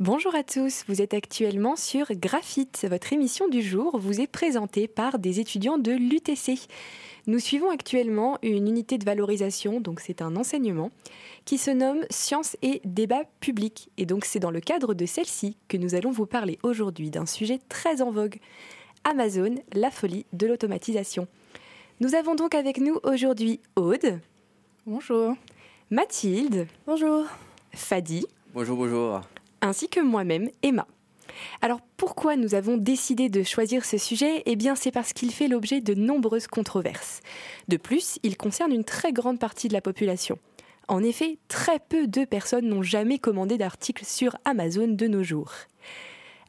Bonjour à tous, vous êtes actuellement sur Graphite. Votre émission du jour vous est présentée par des étudiants de l'UTC. Nous suivons actuellement une unité de valorisation, donc c'est un enseignement, qui se nomme Sciences et débat public. Et donc c'est dans le cadre de celle-ci que nous allons vous parler aujourd'hui d'un sujet très en vogue. Amazon, la folie de l'automatisation. Nous avons donc avec nous aujourd'hui Aude. Bonjour. Mathilde. Bonjour. Fadi. Bonjour, bonjour ainsi que moi-même, Emma. Alors pourquoi nous avons décidé de choisir ce sujet? Eh bien c'est parce qu'il fait l'objet de nombreuses controverses. De plus, il concerne une très grande partie de la population. En effet, très peu de personnes n'ont jamais commandé d'articles sur Amazon de nos jours.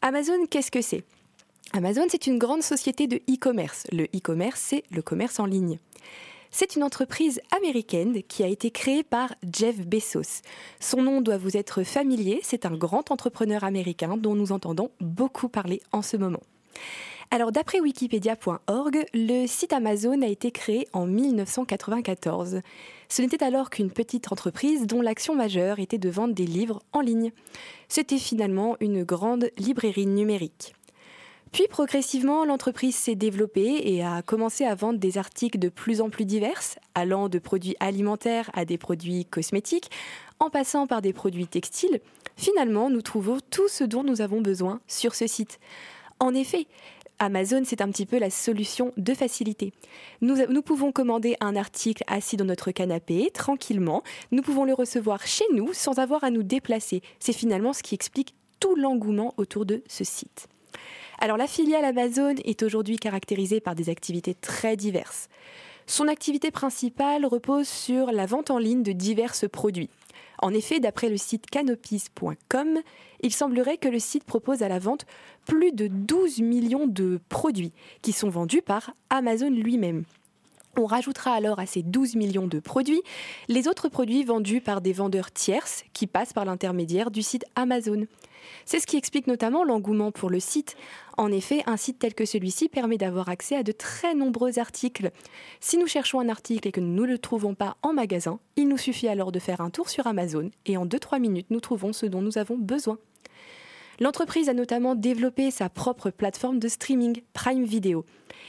Amazon, qu'est-ce que c'est? Amazon, c'est une grande société de e-commerce. Le e-commerce, c'est le commerce en ligne. C'est une entreprise américaine qui a été créée par Jeff Bezos. Son nom doit vous être familier, c'est un grand entrepreneur américain dont nous entendons beaucoup parler en ce moment. Alors d'après wikipedia.org, le site Amazon a été créé en 1994. Ce n'était alors qu'une petite entreprise dont l'action majeure était de vendre des livres en ligne. C'était finalement une grande librairie numérique. Puis progressivement, l'entreprise s'est développée et a commencé à vendre des articles de plus en plus divers, allant de produits alimentaires à des produits cosmétiques, en passant par des produits textiles. Finalement, nous trouvons tout ce dont nous avons besoin sur ce site. En effet, Amazon, c'est un petit peu la solution de facilité. Nous, nous, pouvons commander un article assis dans notre canapé, tranquillement. Nous pouvons le recevoir chez nous sans avoir à nous déplacer. C'est finalement ce qui explique tout l'engouement autour de ce site. Alors la filiale Amazon est aujourd'hui caractérisée par des activités très diverses. Son activité principale repose sur la vente en ligne de divers produits. En effet, d'après le site canopies.com, il semblerait que le site propose à la vente plus de 12 millions de produits qui sont vendus par Amazon lui-même. On rajoutera alors à ces 12 millions de produits les autres produits vendus par des vendeurs tierces qui passent par l'intermédiaire du site Amazon. C'est ce qui explique notamment l'engouement pour le site. En effet, un site tel que celui-ci permet d'avoir accès à de très nombreux articles. Si nous cherchons un article et que nous ne le trouvons pas en magasin, il nous suffit alors de faire un tour sur Amazon et en 2-3 minutes, nous trouvons ce dont nous avons besoin. L'entreprise a notamment développé sa propre plateforme de streaming, Prime Video.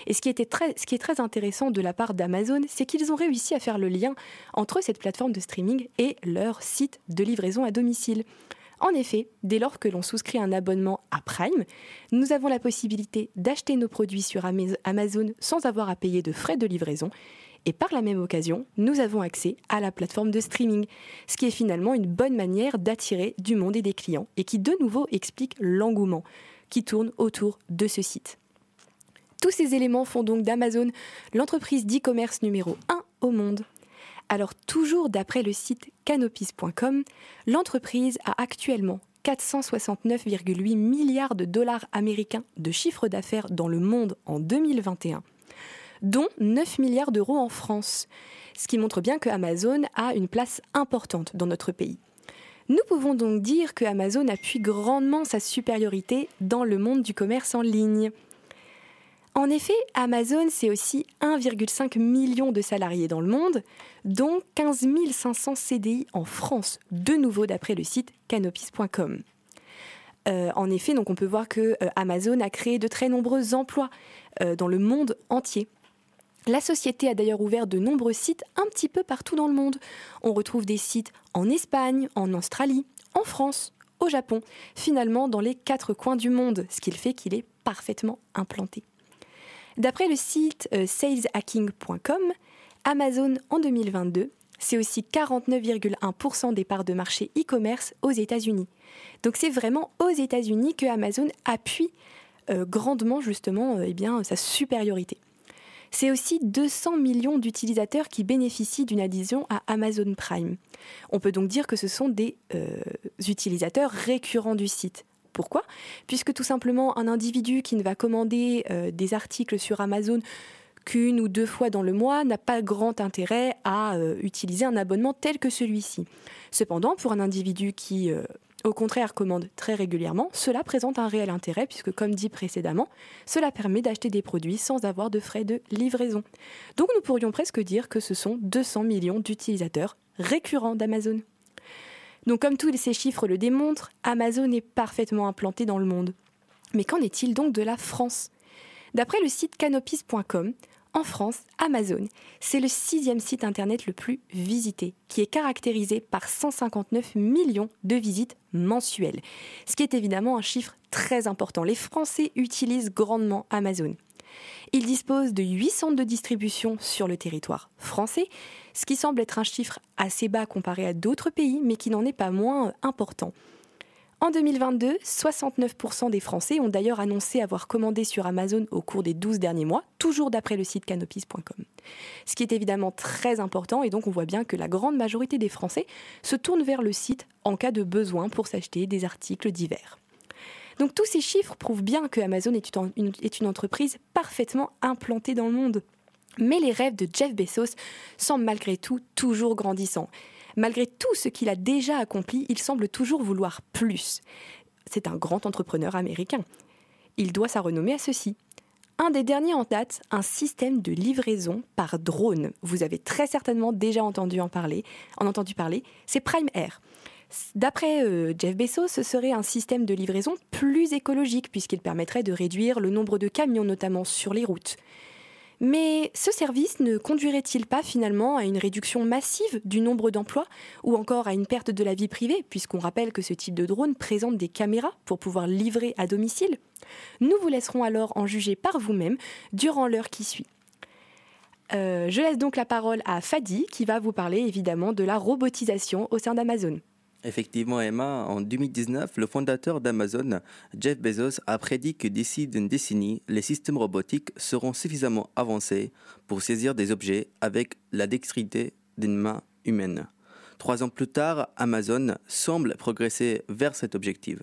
Et ce qui, est très intéressant de la part d'Amazon, c'est qu'ils ont réussi à faire le lien entre cette plateforme de streaming et leur site de livraison à domicile. En effet, dès lors que l'on souscrit un abonnement à Prime, nous avons la possibilité d'acheter nos produits sur Amazon sans avoir à payer de frais de livraison. Et par la même occasion, nous avons accès à la plateforme de streaming, ce qui est finalement une bonne manière d'attirer du monde et des clients, et qui de nouveau explique l'engouement qui tourne autour de ce site. Tous ces éléments font donc d'Amazon l'entreprise d'e-commerce numéro 1 au monde. Alors toujours d'après le site canopies.com, l'entreprise a actuellement 469,8 milliards de dollars américains de chiffre d'affaires dans le monde en 2021, dont 9 milliards d'euros en France, ce qui montre bien que Amazon a une place importante dans notre pays. Nous pouvons donc dire que Amazon appuie grandement sa supériorité dans le monde du commerce en ligne. En effet, Amazon, c'est aussi 1,5 million de salariés dans le monde, dont 15 500 CDI en France, de nouveau d'après le site canopies.com. Euh, en effet, donc on peut voir que euh, Amazon a créé de très nombreux emplois euh, dans le monde entier. La société a d'ailleurs ouvert de nombreux sites un petit peu partout dans le monde. On retrouve des sites en Espagne, en Australie, en France, au Japon, finalement dans les quatre coins du monde, ce qui fait qu'il est parfaitement implanté. D'après le site euh, saleshacking.com, Amazon en 2022, c'est aussi 49,1% des parts de marché e-commerce aux États-Unis. Donc c'est vraiment aux États-Unis que Amazon appuie euh, grandement justement euh, eh sa supériorité. C'est aussi 200 millions d'utilisateurs qui bénéficient d'une adhésion à Amazon Prime. On peut donc dire que ce sont des utilisateurs récurrents du site. Pourquoi? Puisque tout simplement un individu qui ne va commander euh, des articles sur Amazon qu'une ou deux fois dans le mois n'a pas grand intérêt à euh, utiliser un abonnement tel que celui-ci. Cependant, pour un individu qui euh, au contraire commandent très régulièrement, cela présente un réel intérêt puisque, comme dit précédemment, cela permet d'acheter des produits sans avoir de frais de livraison. Donc nous pourrions presque dire que ce sont 200 millions d'utilisateurs récurrents d'Amazon. Donc comme tous ces chiffres le démontrent, Amazon est parfaitement implanté dans le monde. Mais qu'en est-il donc de la France? D'après le site canopis.com, en France, Amazon, c'est le sixième site internet le plus visité, qui est caractérisé par 159 millions de visites mensuelles, ce qui est évidemment un chiffre très important. Les Français utilisent grandement Amazon. Il dispose de 8 centres de distribution sur le territoire français, ce qui semble être un chiffre assez bas comparé à d'autres pays, mais qui n'en est pas moins important. En 2022, 69% des Français ont d'ailleurs annoncé avoir commandé sur Amazon au cours des 12 derniers mois, toujours d'après le site canopis.com. Ce qui est évidemment très important et donc on voit bien que la grande majorité des Français se tournent vers le site en cas de besoin pour s'acheter des articles divers. Donc tous ces chiffres prouvent bien que Amazon est une, est une entreprise parfaitement implantée dans le monde. Mais les rêves de Jeff Bezos semblent malgré tout toujours grandissants. Malgré tout ce qu'il a déjà accompli, il semble toujours vouloir plus. C'est un grand entrepreneur américain. Il doit sa renommée à ceci. Un des derniers en date, un système de livraison par drone. Vous avez très certainement déjà entendu en parler. C'est Prime Air. D'après euh, Jeff Bezos, ce serait un système de livraison plus écologique puisqu'il permettrait de réduire le nombre de camions notamment sur les routes. Mais ce service ne conduirait-il pas finalement à une réduction massive du nombre d'emplois ou encore à une perte de la vie privée, puisqu'on rappelle que ce type de drone présente des caméras pour pouvoir livrer à domicile? Nous vous laisserons alors en juger par vous-même durant l'heure qui suit. Euh, je laisse donc la parole à Fadi qui va vous parler évidemment de la robotisation au sein d'Amazon. Effectivement, Emma, en 2019, le fondateur d'Amazon, Jeff Bezos, a prédit que d'ici d'une décennie, les systèmes robotiques seront suffisamment avancés pour saisir des objets avec la dextérité d'une main humaine. Trois ans plus tard, Amazon semble progresser vers cet objectif.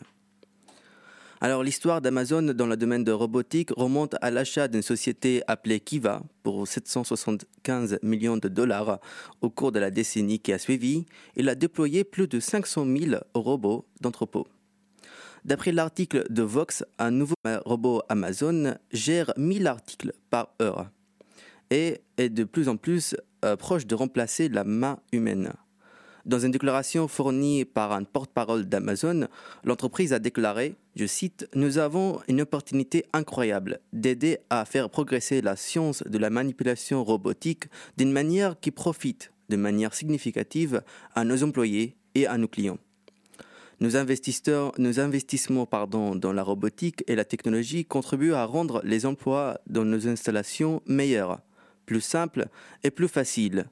Alors l'histoire d'Amazon dans le domaine de robotique remonte à l'achat d'une société appelée Kiva pour 775 millions de dollars au cours de la décennie qui a suivi. Il a déployé plus de 500 000 robots d'entrepôt. D'après l'article de Vox, un nouveau robot Amazon gère 1000 articles par heure et est de plus en plus euh, proche de remplacer la main humaine. Dans une déclaration fournie par un porte-parole d'Amazon, l'entreprise a déclaré, je cite, Nous avons une opportunité incroyable d'aider à faire progresser la science de la manipulation robotique d'une manière qui profite de manière significative à nos employés et à nos clients. Nos, investissements dans la robotique et la technologie contribuent à rendre les emplois dans nos installations meilleurs, plus simples et plus faciles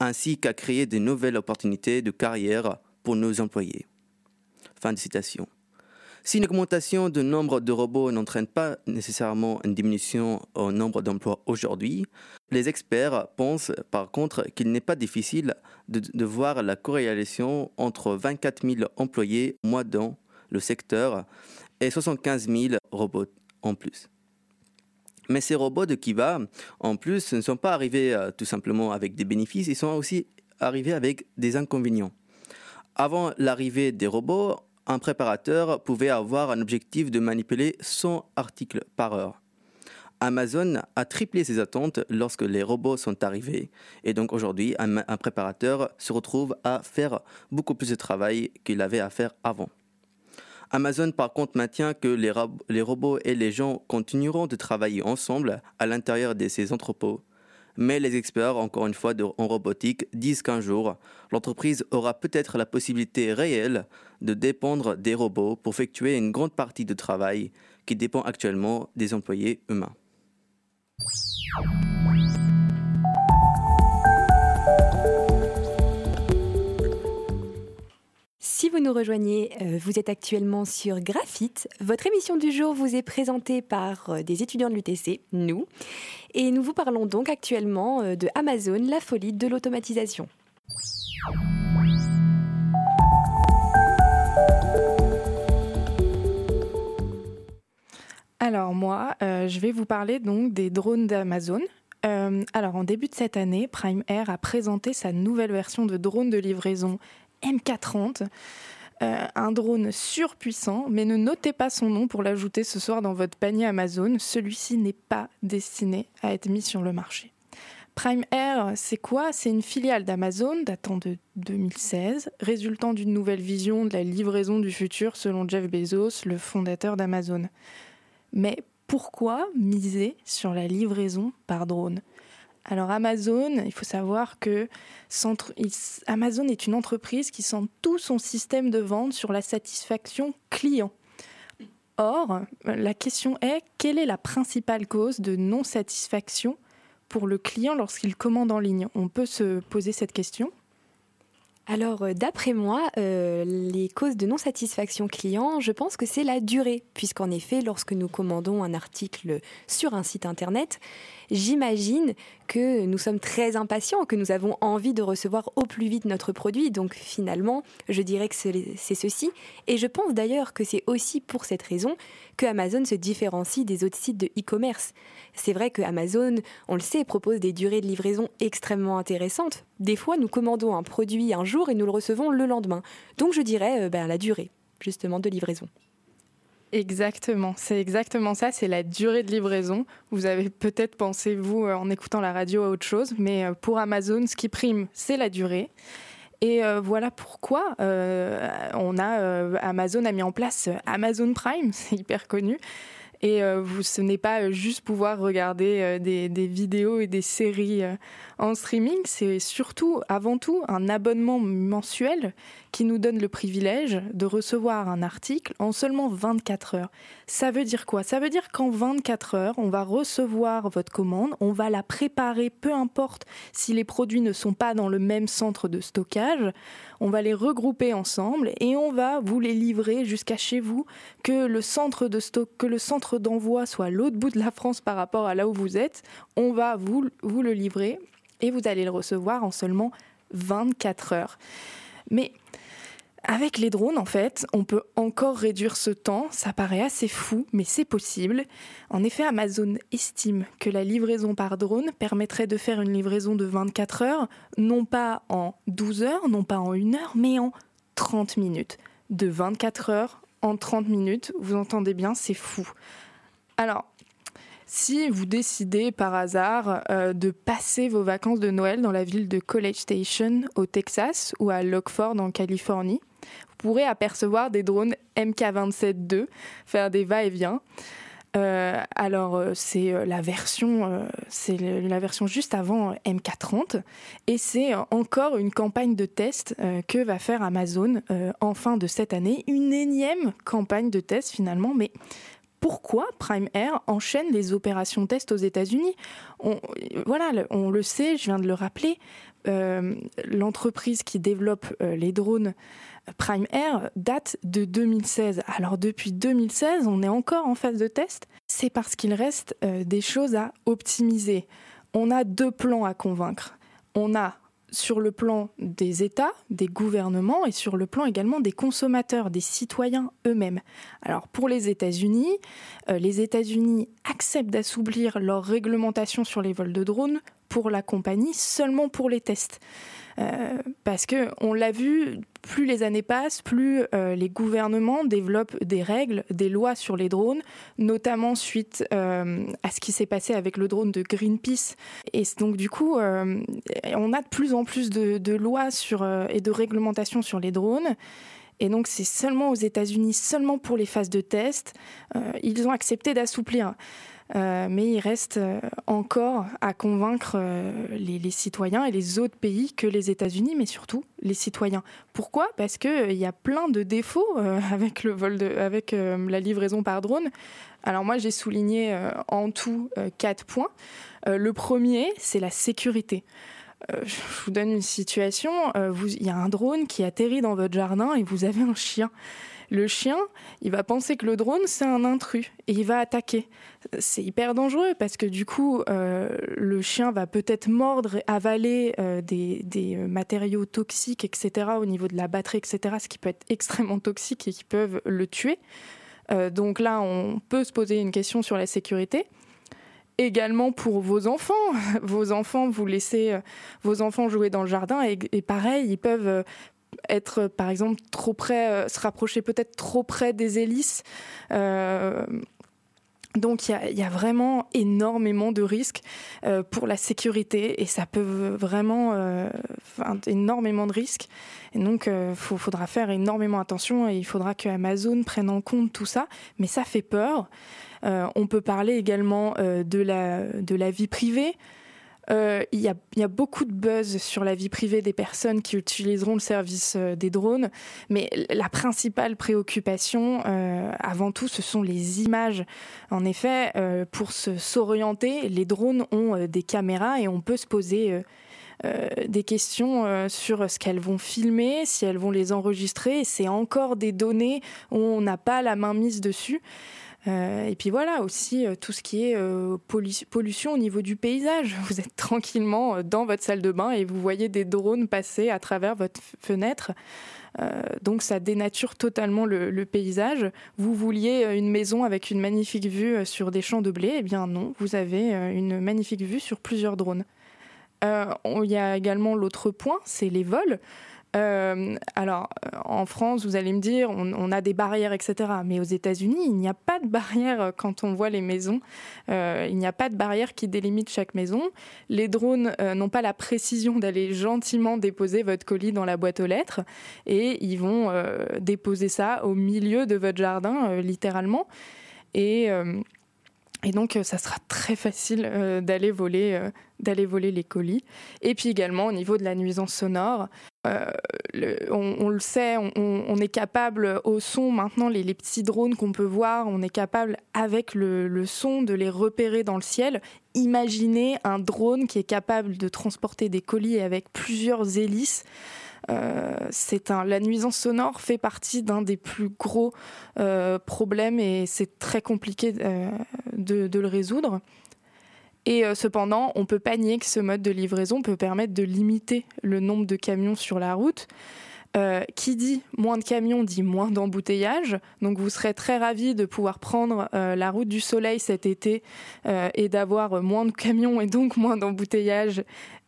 ainsi qu'à créer de nouvelles opportunités de carrière pour nos employés. Fin de citation. Si une augmentation du nombre de robots n'entraîne pas nécessairement une diminution au nombre d'emplois aujourd'hui, les experts pensent par contre qu'il n'est pas difficile de, voir la corrélation entre 24 000 employés moins dans le secteur et 75 000 robots en plus. Mais ces robots de Kiva, en plus, ne sont pas arrivés euh, tout simplement avec des bénéfices, ils sont aussi arrivés avec des inconvénients. Avant l'arrivée des robots, un préparateur pouvait avoir un objectif de manipuler 100 articles par heure. Amazon a triplé ses attentes lorsque les robots sont arrivés. Et donc aujourd'hui, un, un préparateur se retrouve à faire beaucoup plus de travail qu'il avait à faire avant. Amazon, par contre, maintient que les, robots et les gens continueront de travailler ensemble à l'intérieur de ces entrepôts. Mais les experts, encore une fois, en robotique, disent qu'un jour, l'entreprise aura peut-être la possibilité réelle de dépendre des robots pour effectuer une grande partie du travail qui dépend actuellement des employés humains. Si vous nous rejoignez, euh, vous êtes actuellement sur Graphite. Votre émission du jour vous est présentée par euh, des étudiants de l'UTC, nous. Et nous vous parlons donc actuellement euh, de Amazon, la folie de l'automatisation. Alors moi, je vais vous parler donc des drones d'Amazon. alors en début de cette année, Prime Air a présenté sa nouvelle version de drone de livraison M430. Euh, un drone surpuissant, mais ne notez pas son nom pour l'ajouter ce soir dans votre panier Amazon. Celui-ci n'est pas destiné à être mis sur le marché. Prime Air, c'est quoi? C'est une filiale d'Amazon datant de 2016, résultant d'une nouvelle vision de la livraison du futur selon Jeff Bezos, le fondateur d'Amazon. Mais pourquoi miser sur la livraison par drone? Alors Amazon, il faut savoir que Amazon est une entreprise qui centre tout son système de vente sur la satisfaction client. Or, la question est, quelle est la principale cause de non-satisfaction pour le client lorsqu'il commande en ligne? On peut se poser cette question alors, euh, d'après moi, euh, les causes de non-satisfaction client, je pense que c'est la durée, puisqu'en effet, lorsque nous commandons un article sur un site internet, j'imagine que nous sommes très impatients, que nous avons envie de recevoir au plus vite notre produit. Donc finalement, je dirais que c'est ceci. Et je pense d'ailleurs que c'est aussi pour cette raison que Amazon se différencie des autres sites de e-commerce. C'est vrai que Amazon, on le sait, propose des durées de livraison extrêmement intéressantes. Des fois, nous commandons un produit un jour et nous le recevons le lendemain. Donc je dirais euh, ben, la durée, justement, de livraison. Exactement, c'est exactement ça, c'est la durée de livraison. Vous avez peut-être pensé, vous, euh, en écoutant la radio, à autre chose, mais euh, pour Amazon, ce qui prime, c'est la durée. Et voilà pourquoi on a Amazon a mis en place Amazon Prime, c'est hyper connu. Et vous, ce n'est pas juste pouvoir regarder des, des, vidéos et des séries en streaming, c'est surtout, avant tout, un abonnement mensuel qui nous donne le privilège de recevoir un article en seulement 24 heures. Ça veut dire quoi? Ça veut dire qu'en 24 heures, on va recevoir votre commande, on va la préparer, peu importe si les produits ne sont pas dans le même centre de stockage, on va les regrouper ensemble et on va vous les livrer jusqu'à chez vous, que le centre de stock, que le centre d'envoi soit l'autre bout de la France par rapport à là où vous êtes, on va vous, vous le livrer et vous allez le recevoir en seulement 24 heures. Mais avec les drones, en fait, on peut encore réduire ce temps. Ça paraît assez fou, mais c'est possible. En effet, Amazon estime que la livraison par drone permettrait de faire une livraison de 24 heures, non pas en 12 heures, non pas en 1 heure, mais en 30 minutes. De 24 heures en 30 minutes, vous entendez bien, c'est fou. Alors, si vous décidez par hasard euh, de passer vos vacances de Noël dans la ville de College Station au Texas ou à Lockford en Californie, vous pourrez apercevoir des drones MK27-2 faire des va-et-vient. Euh, alors euh, c'est la version, c'est la version juste avant MK30 et c'est encore une campagne de test que va faire Amazon en fin de cette année, une énième campagne de test finalement, mais pourquoi Prime Air enchaîne les opérations test aux États-Unis. On, voilà, on le sait, je viens de le rappeler, euh, l'entreprise qui développe euh, les drones Prime Air date de 2016. Alors depuis 2016, on est encore en phase de test. C'est parce qu'il reste euh, des choses à optimiser. On a deux plans à convaincre. On a sur le plan des États, des gouvernements et sur le plan également des consommateurs, des citoyens eux-mêmes. Alors pour les États-Unis, euh, les États-Unis acceptent d'assouplir leur réglementation sur les vols de drones pour la compagnie seulement pour les tests. Euh, parce que on l'a vu, plus les années passent, plus euh, les gouvernements développent des règles, des lois sur les drones, notamment suite euh, à ce qui s'est passé avec le drone de Greenpeace. Et donc du coup, on a de plus en plus de, de lois sur, et de réglementations sur les drones. Et donc c'est seulement aux États-Unis, seulement pour les phases de test, ils ont accepté d'assouplir. Euh, mais il reste euh, encore à convaincre euh, les, citoyens et les autres pays que les États-Unis, mais surtout les citoyens. Pourquoi? Parce qu'il y a plein de défauts avec, le vol avec la livraison par drone. Alors moi, j'ai souligné en tout quatre points. le premier, c'est la sécurité. je vous donne une situation. Il y a un drone qui atterrit dans votre jardin et vous avez un chien le chien, il va penser que le drone, c'est un intrus et il va attaquer. C'est hyper dangereux parce que du coup, euh, le chien va peut-être mordre, avaler euh, des, euh, matériaux toxiques, etc., au niveau de la batterie, etc., ce qui peut être extrêmement toxique et qui peuvent le tuer. donc là, on peut se poser une question sur la sécurité également pour vos enfants. Vos enfants, vous laissez vos enfants jouer dans le jardin et, et pareil, ils peuvent être par exemple trop près, se rapprocher peut-être trop près des hélices. Donc il y, a, vraiment énormément de risques euh, pour la sécurité et ça peut vraiment euh, énormément de risques. Et donc il euh, faudra faire énormément attention et il faudra que Amazon prenne en compte tout ça. Mais ça fait peur. on peut parler également de la vie privée. Euh, il y, a, beaucoup de buzz sur la vie privée des personnes qui utiliseront le service euh, des drones, mais la principale préoccupation, euh, avant tout, ce sont les images. En effet, pour s'orienter, les drones ont des caméras et on peut se poser des questions sur ce qu'elles vont filmer, si elles vont les enregistrer. C'est encore des données où on n'a pas la main mise dessus. Euh, et puis voilà aussi euh, tout ce qui est euh, pollution au niveau du paysage. Vous êtes tranquillement dans votre salle de bain et vous voyez des drones passer à travers votre fenêtre. donc ça dénature totalement le, paysage. Vous vouliez une maison avec une magnifique vue sur des champs de blé, eh bien non, vous avez une magnifique vue sur plusieurs drones. Il y a également l'autre point, c'est les vols. Euh, alors, euh, en France, vous allez me dire, on, a des barrières, etc. Mais aux États-Unis, il n'y a pas de barrière euh, quand on voit les maisons. il n'y a pas de barrière qui délimite chaque maison. Les drones n'ont pas la précision d'aller gentiment déposer votre colis dans la boîte aux lettres et ils vont déposer ça au milieu de votre jardin, littéralement. Et et donc, ça sera très facile d'aller voler, d'aller voler les colis. Et puis également, au niveau de la nuisance sonore, euh, on, le sait, on, est capable au son maintenant, les, petits drones qu'on peut voir, on est capable avec le, son de les repérer dans le ciel. Imaginez un drone qui est capable de transporter des colis avec plusieurs hélices. Euh, c'est la nuisance sonore fait partie d'un des plus gros euh, problèmes et c'est très compliqué de, le résoudre. Et euh, cependant, on peut pas nier que ce mode de livraison peut permettre de limiter le nombre de camions sur la route. Euh, qui dit moins de camions dit moins d'embouteillage. Donc vous serez très ravis de pouvoir prendre euh, la route du soleil cet été et d'avoir moins de camions et donc moins d'embouteillage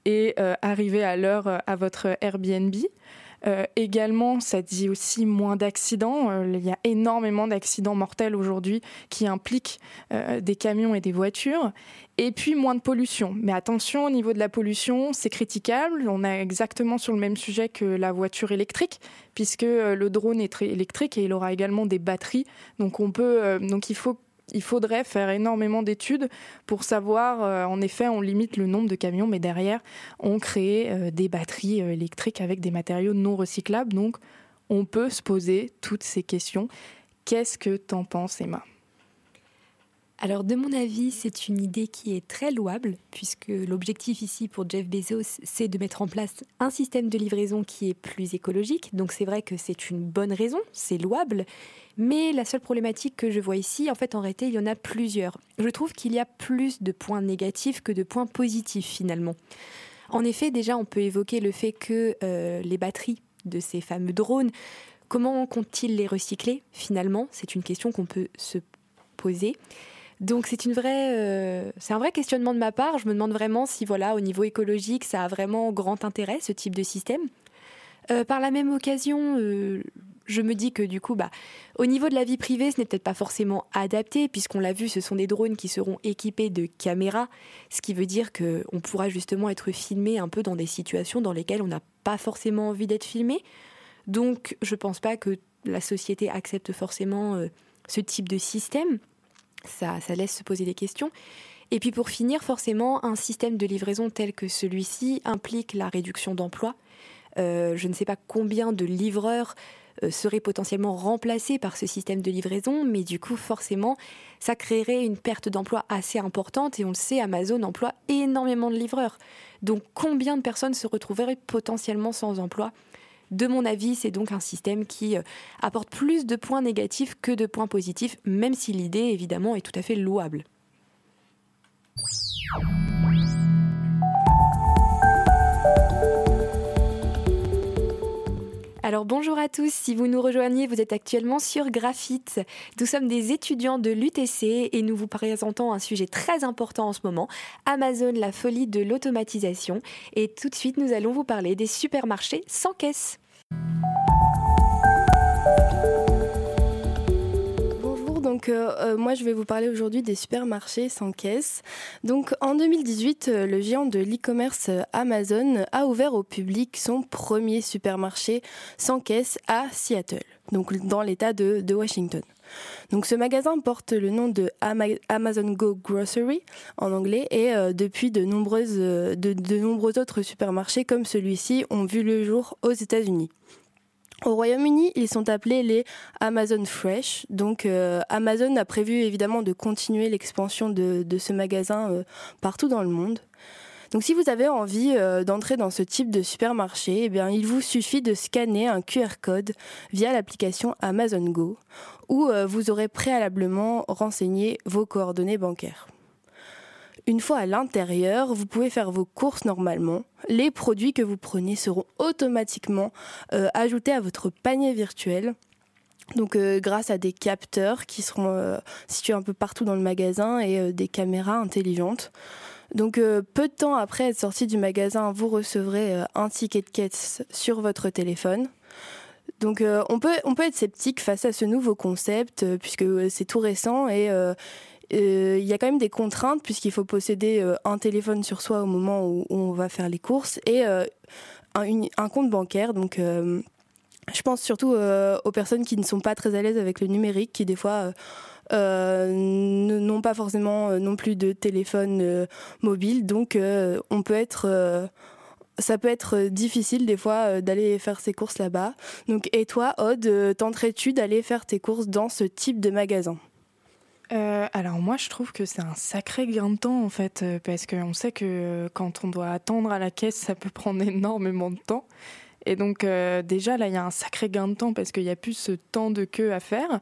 et arriver à l'heure à votre Airbnb. Euh, également, ça dit aussi moins d'accidents. Euh, il y a énormément d'accidents mortels aujourd'hui qui impliquent euh, des camions et des voitures. Et puis moins de pollution. Mais attention, au niveau de la pollution, c'est critiquable. On est exactement sur le même sujet que la voiture électrique, puisque le drone est très électrique et il aura également des batteries. Donc on peut, donc il faut il faudrait faire énormément d'études pour savoir, euh, en effet, on limite le nombre de camions, mais derrière, on crée euh, des batteries euh, électriques avec des matériaux non recyclables. Donc, on peut se poser toutes ces questions. Qu'est-ce que t'en penses, Emma? Alors de mon avis, c'est une idée qui est très louable, puisque l'objectif ici pour Jeff Bezos, c'est de mettre en place un système de livraison qui est plus écologique. Donc c'est vrai que c'est une bonne raison, c'est louable. Mais la seule problématique que je vois ici, en fait, en réalité, il y en a plusieurs. Je trouve qu'il y a plus de points négatifs que de points positifs finalement. En effet, déjà, on peut évoquer le fait que euh, les batteries de ces fameux drones, comment comptent-ils les recycler finalement? C'est une question qu'on peut se poser. Donc c'est une vraie, euh, c'est un vrai questionnement de ma part. Je me demande vraiment si voilà, au niveau écologique, ça a vraiment grand intérêt ce type de système. Euh, par la même occasion, je me dis que du coup, bah, au niveau de la vie privée, ce n'est peut-être pas forcément adapté, puisqu'on l'a vu, ce sont des drones qui seront équipés de caméras, ce qui veut dire qu'on pourra justement être filmé un peu dans des situations dans lesquelles on n'a pas forcément envie d'être filmé. Donc, je pense pas que la société accepte forcément euh, ce type de système. Ça, laisse se poser des questions. Et puis pour finir, forcément, un système de livraison tel que celui-ci implique la réduction d'emplois. Euh, je ne sais pas combien de livreurs euh, serait potentiellement remplacé par ce système de livraison, mais du coup, forcément, ça créerait une perte d'emploi assez importante. Et on le sait, Amazon emploie énormément de livreurs. Donc, combien de personnes se retrouveraient potentiellement sans emploi? De mon avis, c'est donc un système qui euh, apporte plus de points négatifs que de points positifs, même si l'idée, évidemment, est tout à fait louable. Alors bonjour à tous, si vous nous rejoignez, vous êtes actuellement sur Graphite. Nous sommes des étudiants de l'UTC et nous vous présentons un sujet très important en ce moment, Amazon, la folie de l'automatisation. Et tout de suite, nous allons vous parler des supermarchés sans caisse. Donc moi je vais vous parler aujourd'hui des supermarchés sans caisse. Donc en 2018, le géant de l'e-commerce Amazon a ouvert au public son premier supermarché sans caisse à Seattle, donc dans l'État de, Washington. Donc ce magasin porte le nom de Amazon Go Grocery en anglais et euh, depuis de, nombreuses, euh, de, nombreux autres supermarchés comme celui-ci ont vu le jour aux États-Unis. Au Royaume-Uni, ils sont appelés les Amazon Fresh. Donc euh, Amazon a prévu évidemment de continuer l'expansion de, ce magasin partout dans le monde. Donc si vous avez envie d'entrer dans ce type de supermarché, eh bien, il vous suffit de scanner un QR code via l'application Amazon Go où euh, vous aurez préalablement renseigné vos coordonnées bancaires. Une fois à l'intérieur, vous pouvez faire vos courses normalement. Les produits que vous prenez seront automatiquement euh, ajoutés à votre panier virtuel. Donc euh, grâce à des capteurs qui seront situés un peu partout dans le magasin et des caméras intelligentes. Donc peu de temps après être sorti du magasin, vous recevrez un ticket de caisse sur votre téléphone. Donc euh, on, peut, on peut être sceptique face à ce nouveau concept euh, puisque c'est tout récent et euh, il y a quand même des contraintes puisqu'il faut posséder un téléphone sur soi au moment où, on va faire les courses et un, un, compte bancaire. Donc je pense surtout aux personnes qui ne sont pas très à l'aise avec le numérique, qui des fois n'ont pas forcément non plus de téléphone mobile. Donc on peut être ça peut être euh, difficile des fois euh, d'aller faire ses courses là-bas. Donc, et toi, Aude, euh, tenterais-tu d'aller faire tes courses dans ce type de magasin? Alors moi je trouve que c'est un sacré gain de temps en fait parce qu'on sait que quand on doit attendre à la caisse ça peut prendre énormément de temps. Et donc déjà là il y a un sacré gain de temps parce qu'il n'y a plus ce temps de queue à faire.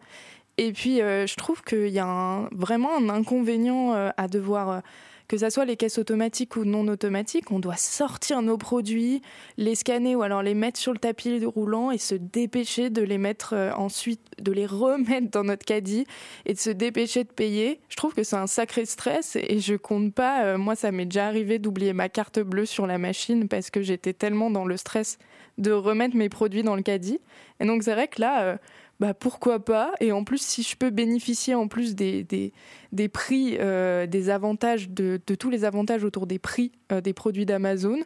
Et puis je trouve qu'il y a vraiment un inconvénient à devoir que ça soit les caisses automatiques ou non automatiques, on doit sortir nos produits, les scanner ou alors les mettre sur le tapis roulant et se dépêcher de les mettre euh, ensuite, de les remettre dans notre caddie et de se dépêcher de payer. Je trouve que c'est un sacré stress et je compte pas. Euh, moi, ça m'est déjà arrivé d'oublier ma carte bleue sur la machine parce que j'étais tellement dans le stress de remettre mes produits dans le caddie. Et donc, c'est vrai que là, euh, bah pourquoi pas Et en plus, si je peux bénéficier en plus des, des, prix, euh, des avantages, de, de, tous les avantages autour des prix euh, des produits d'Amazon,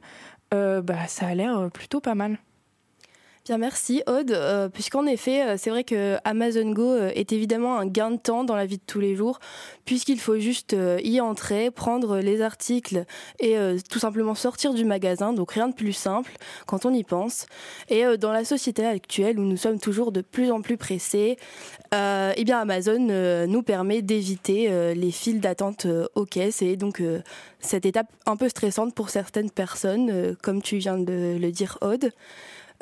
euh, bah, ça a l'air plutôt pas mal. Merci Aude, euh, puisqu'en effet, euh, c'est vrai que Amazon Go euh, est évidemment un gain de temps dans la vie de tous les jours, puisqu'il faut juste y entrer, prendre les articles et tout simplement sortir du magasin, donc rien de plus simple quand on y pense. Et dans la société actuelle où nous sommes toujours de plus en plus pressés, eh bien Amazon nous permet d'éviter les files d'attente aux caisses et donc cette étape un peu stressante pour certaines personnes, comme tu viens de le dire Aude.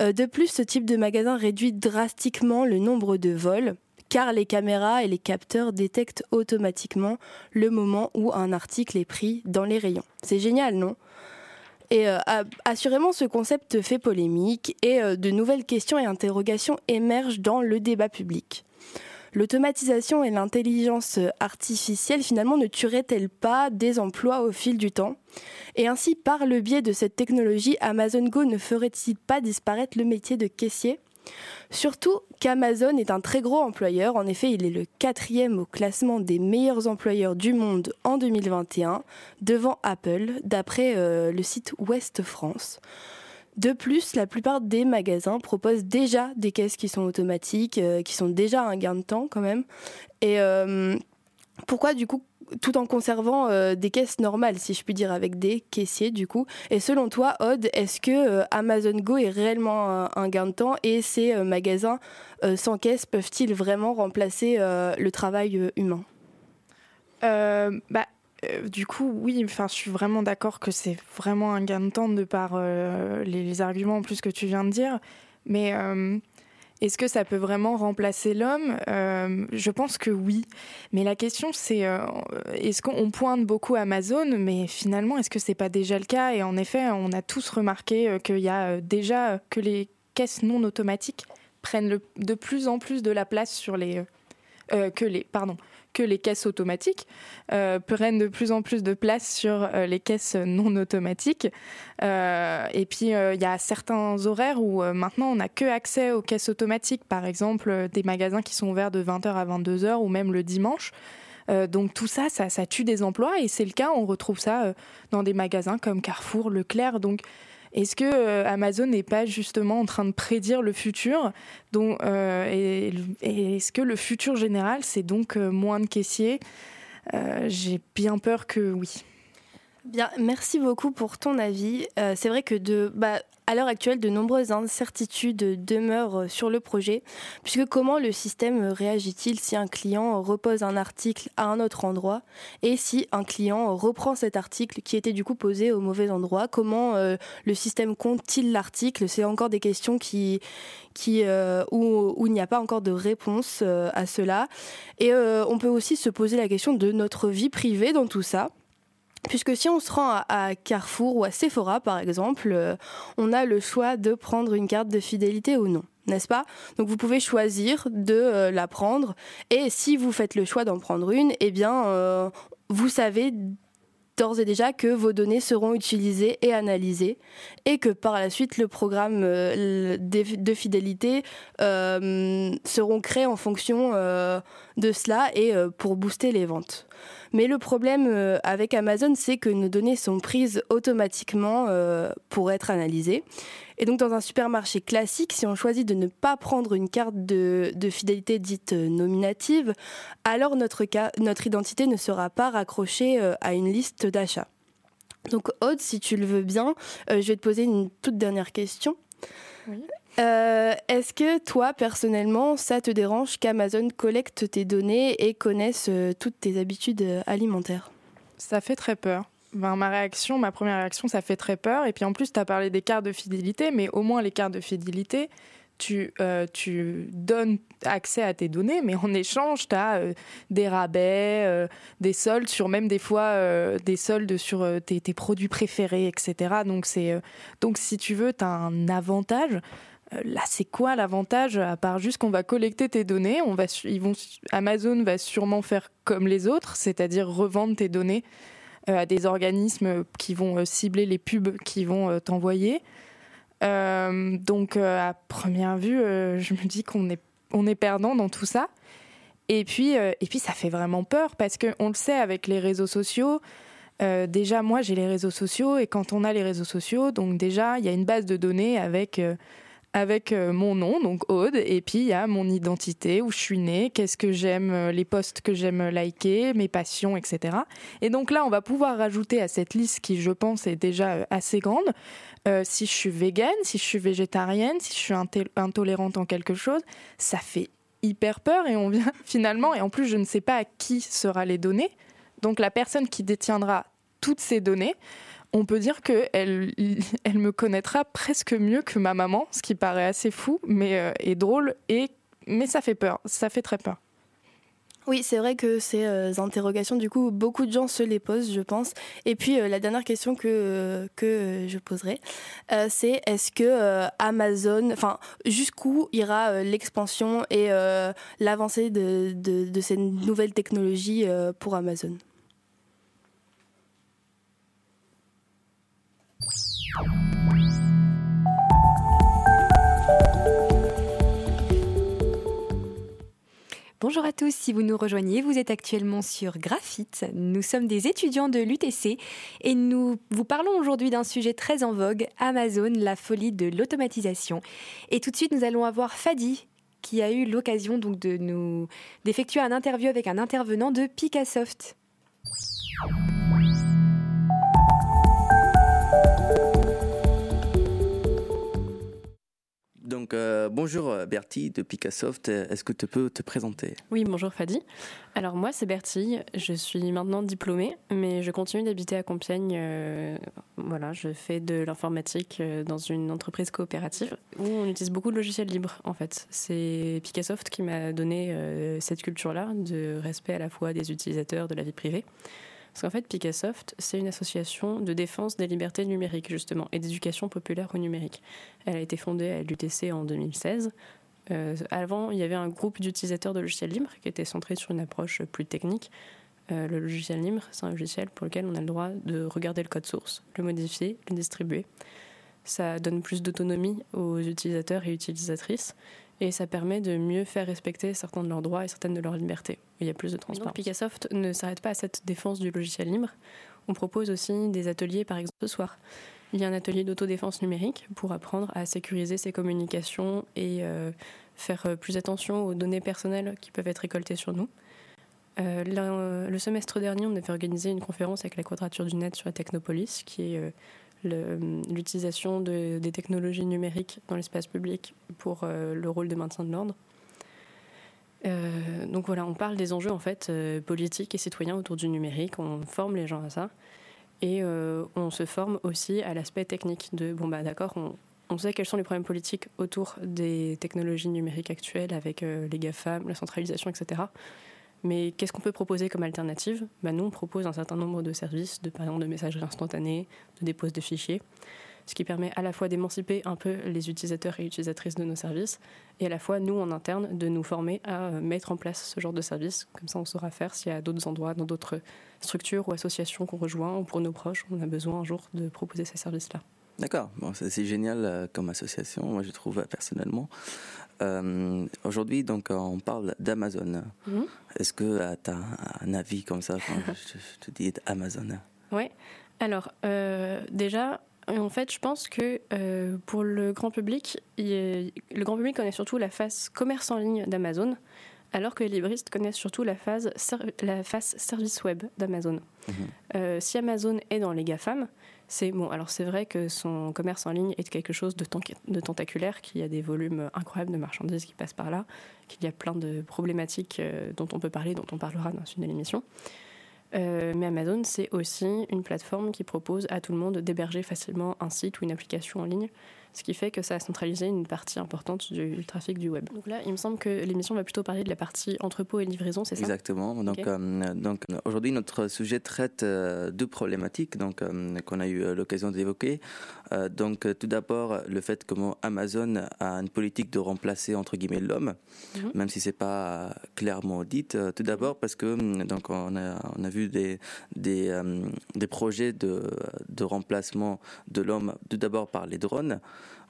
Euh, de plus, ce type de magasin réduit drastiquement le nombre de vols car les caméras et les capteurs détectent automatiquement le moment où un article est pris dans les rayons. C'est génial, non? Et euh, assurément, ce concept fait polémique et euh, de nouvelles questions et interrogations émergent dans le débat public. L'automatisation et l'intelligence artificielle finalement ne tueraient-elles pas des emplois au fil du temps? Et ainsi, par le biais de cette technologie, Amazon Go ne ferait-il pas disparaître le métier de caissier? Surtout qu'Amazon est un très gros employeur. En effet, il est le quatrième au classement des meilleurs employeurs du monde en 2021, devant Apple, d'après euh, le site Ouest France. De plus, la plupart des magasins proposent déjà des caisses qui sont automatiques, euh, qui sont déjà un gain de temps quand même. Et euh, pourquoi du coup tout en conservant euh, des caisses normales, si je puis dire, avec des caissiers du coup? Et selon toi, Aude, est-ce que Amazon Go est réellement un, gain de temps et ces magasins sans caisse peuvent-ils vraiment remplacer le travail humain? Bah, euh, du coup, oui, je suis vraiment d'accord que c'est vraiment un gain de temps de par euh, les, arguments en plus que tu viens de dire. Mais euh, est-ce que ça peut vraiment remplacer l'homme? Je pense que oui. Mais la question, c'est est-ce qu'on pointe beaucoup Amazon, mais finalement, est-ce que c'est pas déjà le cas? Et en effet, on a tous remarqué qu'il y a déjà que les caisses non automatiques prennent de plus en plus de la place sur les que les pardon que les caisses automatiques euh, prennent de plus en plus de place sur euh, les caisses non automatiques. Euh, et puis, il y a certains horaires où maintenant on n'a que accès aux caisses automatiques, par exemple des magasins qui sont ouverts de 20h à 22h ou même le dimanche. donc tout ça, ça, ça, tue des emplois et c'est le cas, on retrouve ça dans des magasins comme Carrefour, Leclerc. Donc est-ce que euh, Amazon n'est pas justement en train de prédire le futur euh, et, est-ce que le futur général, c'est donc euh, moins de caissiers? J'ai bien peur que oui. Bien, merci beaucoup pour ton avis. c'est vrai que bah, à l'heure actuelle, de nombreuses incertitudes demeurent sur le projet, puisque comment le système réagit-il si un client repose un article à un autre endroit et si un client reprend cet article qui était du coup posé au mauvais endroit? Comment euh, le système compte-t-il l'article? C'est encore des questions qui, euh, où, il n'y a pas encore de réponse euh, à cela. Et on peut aussi se poser la question de notre vie privée dans tout ça. Puisque si on se rend à, Carrefour ou à Sephora, par exemple, euh, on a le choix de prendre une carte de fidélité ou non, n'est-ce pas? Donc vous pouvez choisir de euh, la prendre. Et si vous faites le choix d'en prendre une, eh bien, euh, vous savez d'ores et déjà que vos données seront utilisées et analysées et que par la suite le programme de fidélité seront créés en fonction de cela et pour booster les ventes. Mais le problème euh, avec Amazon, c'est que nos données sont prises automatiquement euh, pour être analysées. Et donc dans un supermarché classique, si on choisit de ne pas prendre une carte de, fidélité dite euh, nominative, alors notre, identité ne sera pas raccrochée à une liste d'achats. Donc Aude, si tu le veux bien, je vais te poser une toute dernière question. Oui. Euh, est-ce que toi, personnellement, ça te dérange qu'Amazon collecte tes données et connaisse euh, toutes tes habitudes euh, alimentaires? Ça fait très peur. Ben, ma réaction, ma première réaction, ça fait très peur. Et puis en plus, tu as parlé des cartes de fidélité, mais au moins les cartes de fidélité, tu, donnes accès à tes données, mais en échange, tu as des rabais, des soldes sur même des fois des soldes sur tes, produits préférés, etc. Donc, donc si tu veux, tu as un avantage. Euh, là, c'est quoi l'avantage à part juste qu'on va collecter tes données on va, ils vont, Amazon va sûrement faire comme les autres, c'est-à-dire revendre tes données euh, à des organismes qui vont euh, cibler les pubs qui vont t'envoyer. donc, à première vue, je me dis qu'on est, on est perdant dans tout ça. Et puis, et puis, ça fait vraiment peur parce qu'on le sait avec les réseaux sociaux. déjà, moi, j'ai les réseaux sociaux et quand on a les réseaux sociaux, donc déjà, il y a une base de données avec avec euh, mon nom, donc Aude, et puis il y a mon identité, où je suis née, qu'est-ce que j'aime, euh, les posts que j'aime liker, mes passions, etc. Et donc là, on va pouvoir rajouter à cette liste qui, je pense, est déjà euh, assez grande, si je suis végane, si je suis végétarienne, si je suis intolérante en quelque chose, ça fait hyper peur et on vient finalement, et en plus, je ne sais pas à qui sera les données. Donc la personne qui détiendra toutes ces données, on peut dire qu'elle elle me connaîtra presque mieux que ma maman, ce qui paraît assez fou, mais euh, est drôle, et, mais ça fait peur, ça fait très peur. Oui, c'est vrai que ces euh, interrogations, du coup, beaucoup de gens se les posent, je pense. Et puis, euh, la dernière question que, je poserai, c'est est-ce que Amazon, enfin, jusqu'où ira l'expansion et l'avancée de, ces nouvelles technologies pour Amazon? Bonjour à tous, si vous nous rejoignez, vous êtes actuellement sur Graphite. Nous sommes des étudiants de l'UTC et nous vous parlons aujourd'hui d'un sujet très en vogue, Amazon, la folie de l'automatisation. Et tout de suite, nous allons avoir Fadi qui a eu l'occasion de nous d'effectuer un interview avec un intervenant de Picassoft. Donc, euh, bonjour euh, Bertie de Picassoft. Est-ce que tu peux te présenter? Oui, bonjour Fadi. Alors, moi, c'est Bertie. Je suis maintenant diplômée, mais je continue d'habiter à Compiègne. Euh, voilà, je fais de l'informatique dans une entreprise coopérative où on utilise beaucoup de logiciels libres, en fait. C'est Picassoft qui m'a donné cette culture-là de respect à la fois des utilisateurs, de la vie privée. Parce qu'en fait, Picassoft, c'est une association de défense des libertés numériques, justement, et d'éducation populaire au numérique. Elle a été fondée à l'UTC en 2016. avant, il y avait un groupe d'utilisateurs de logiciels libres qui était centré sur une approche plus technique. le logiciel libre, c'est un logiciel pour lequel on a le droit de regarder le code source, le modifier, le distribuer. Ça donne plus d'autonomie aux utilisateurs et utilisatrices et ça permet de mieux faire respecter certains de leurs droits et certaines de leurs libertés. Il y a plus de transparence. Picassoft ne s'arrête pas à cette défense du logiciel libre. On propose aussi des ateliers, par exemple ce soir. Il y a un atelier d'autodéfense numérique pour apprendre à sécuriser ses communications et euh, faire plus attention aux données personnelles qui peuvent être récoltées sur nous. Euh, le semestre dernier, on avait organisé une conférence avec la Quadrature du Net sur la Technopolis, qui est euh, l'utilisation de, des technologies numériques dans l'espace public pour euh, le rôle de maintien de l'ordre. Euh, donc voilà, on parle des enjeux en fait euh, politiques et citoyens autour du numérique, on forme les gens à ça et on se forme aussi à l'aspect technique de bon bah d'accord, on, sait quels sont les problèmes politiques autour des technologies numériques actuelles avec les GAFAM, la centralisation, etc. Mais qu'est-ce qu'on peut proposer comme alternative? Bah, Nous, on propose un certain nombre de services, de, par exemple de messagerie instantanée, de dépose de fichiers, ce qui permet à la fois d'émanciper un peu les utilisateurs et utilisatrices de nos services, et à la fois, nous, en interne, de nous former à euh, mettre en place ce genre de service. Comme ça, on saura faire s'il y a d'autres endroits, dans d'autres structures ou associations qu'on rejoint, ou pour nos proches, on a besoin un jour de proposer ces services-là. D'accord, bon, c'est génial euh, comme association, moi je trouve personnellement. Euh, Aujourd'hui, donc, on parle d'Amazon. Mhm. Est-ce que euh, tu as un avis comme ça? Quand je, te dis Amazon Oui. Alors, euh, déjà, en fait, je pense que euh, pour le grand public, le grand public connaît surtout la face commerce en ligne d'Amazon, alors que les libristes connaissent surtout la, phase, la face service web d'Amazon. Mhm. si Amazon est dans les GAFAM, c'est bon. Alors c'est vrai que son commerce en ligne est quelque chose de, tentaculaire, qu'il y a des volumes incroyables de marchandises qui passent par là, qu'il y a plein de problématiques euh, dont on peut parler, dont on parlera dans une de l'émission. Euh, mais Amazon, c'est aussi une plateforme qui propose à tout le monde d'héberger facilement un site ou une application en ligne ce qui fait que ça a centralisé une partie importante du trafic du web. Donc là, il me semble que l'émission va plutôt parler de la partie entrepôt et livraison, c'est ça? Exactement. Donc, euh, donc aujourd'hui, notre sujet traite euh, deux problématiques donc euh, qu'on a eu l'occasion d'évoquer. donc tout d'abord, le fait comment Amazon a une politique de remplacer entre guillemets l'homme, mhm. même si c'est pas clairement dit. tout d'abord parce que donc on a on a vu des des, des projets de de remplacement de l'homme tout d'abord par les drones.